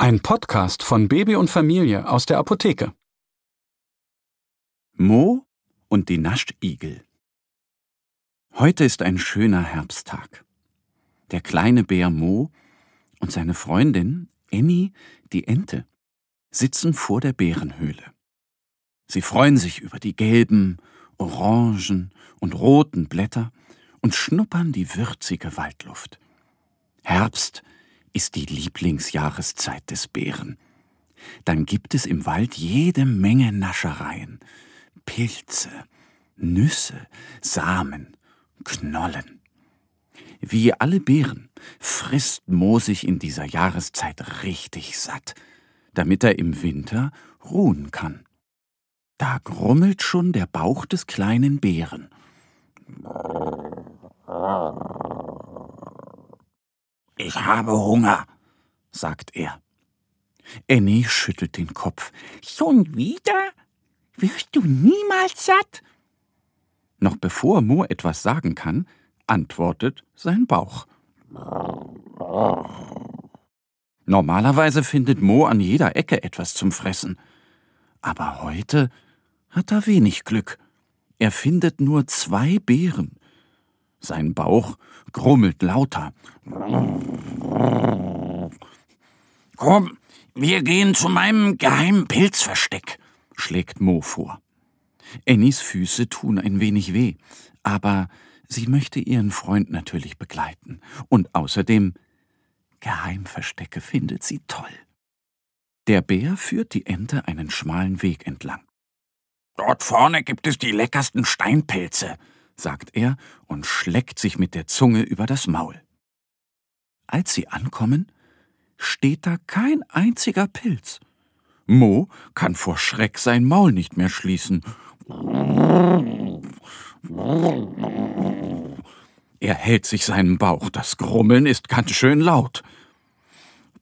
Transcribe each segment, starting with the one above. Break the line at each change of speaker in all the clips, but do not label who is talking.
Ein Podcast von Baby und Familie aus der Apotheke.
Mo und die Naschigel. Heute ist ein schöner Herbsttag. Der kleine Bär Mo und seine Freundin Annie, die Ente, sitzen vor der Bärenhöhle. Sie freuen sich über die gelben, orangen und roten Blätter und schnuppern die würzige Waldluft. Herbst ist die Lieblingsjahreszeit des Bären. Dann gibt es im Wald jede Menge Naschereien, Pilze, Nüsse, Samen, Knollen. Wie alle Bären frisst Mo sich in dieser Jahreszeit richtig satt, damit er im Winter ruhen kann. Da grummelt schon der Bauch des kleinen Bären. Ich habe Hunger, sagt er. Annie schüttelt den Kopf. Schon wieder? Wirst du niemals satt? Noch bevor Mo etwas sagen kann, antwortet sein Bauch. Normalerweise findet Mo an jeder Ecke etwas zum Fressen. Aber heute hat er wenig Glück. Er findet nur zwei Beeren. Sein Bauch grummelt lauter. Komm, wir gehen zu meinem geheimen Pilzversteck, schlägt Mo vor. Annies Füße tun ein wenig weh, aber sie möchte ihren Freund natürlich begleiten. Und außerdem, Geheimverstecke findet sie toll. Der Bär führt die Ente einen schmalen Weg entlang. Dort vorne gibt es die leckersten Steinpilze, sagt er und schleckt sich mit der Zunge über das Maul. Als sie ankommen, steht da kein einziger Pilz. Mo kann vor Schreck sein Maul nicht mehr schließen. Er hält sich seinen Bauch, das Grummeln ist ganz schön laut.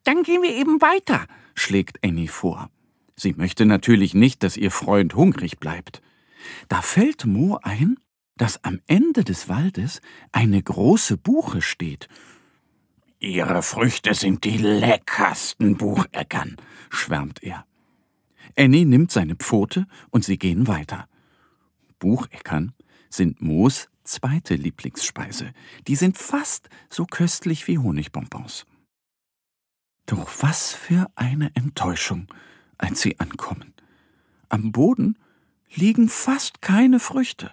Dann gehen wir eben weiter, schlägt Annie vor. Sie möchte natürlich nicht, dass ihr Freund hungrig bleibt. Da fällt Mo ein, dass am Ende des Waldes eine große Buche steht. Ihre Früchte sind die leckersten Bucheckern, schwärmt er. Annie nimmt seine Pfote und sie gehen weiter. Bucheckern sind Moos zweite Lieblingsspeise. Die sind fast so köstlich wie Honigbonbons. Doch was für eine Enttäuschung, als sie ankommen. Am Boden liegen fast keine Früchte.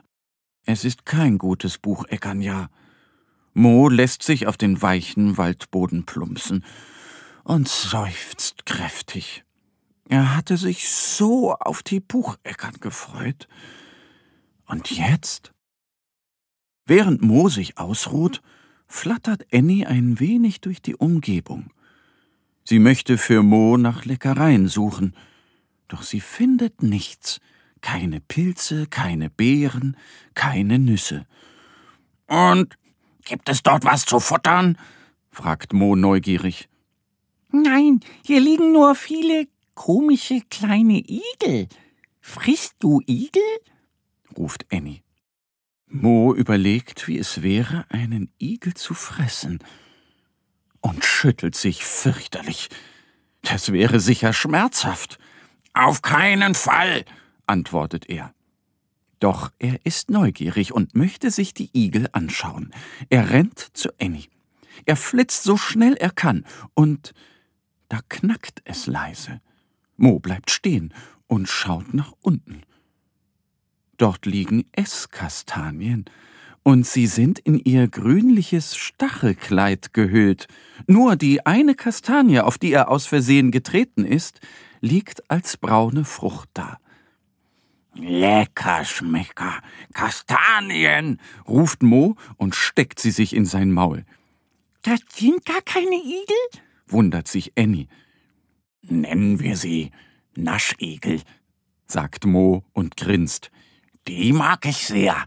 Es ist kein gutes Bucheckernjahr. Mo lässt sich auf den weichen Waldboden plumpsen und seufzt kräftig. Er hatte sich so auf die Bucheckern gefreut. Und jetzt? Während Mo sich ausruht, flattert Annie ein wenig durch die Umgebung. Sie möchte für Mo nach Leckereien suchen, doch sie findet nichts. Keine Pilze, keine Beeren, keine Nüsse. Und gibt es dort was zu futtern? fragt Mo neugierig.
Nein, hier liegen nur viele komische kleine Igel. Frisst du Igel?
ruft Annie. Mo überlegt, wie es wäre, einen Igel zu fressen und schüttelt sich fürchterlich. Das wäre sicher schmerzhaft. Auf keinen Fall, antwortet er. Doch er ist neugierig und möchte sich die Igel anschauen. Er rennt zu Annie. Er flitzt so schnell er kann, und da knackt es leise. Mo bleibt stehen und schaut nach unten. Dort liegen Esskastanien, und sie sind in ihr grünliches Stachelkleid gehüllt. Nur die eine Kastanie, auf die er aus Versehen getreten ist, liegt als braune Frucht da. Lecker Schmecker, Kastanien, ruft Mo und steckt sie sich in sein Maul.
Das sind gar keine Igel?
wundert sich Annie.
Nennen wir sie Naschigel,
sagt Mo und grinst.
Die mag ich sehr.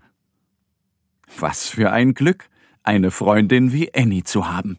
Was für ein Glück, eine Freundin wie Annie zu haben.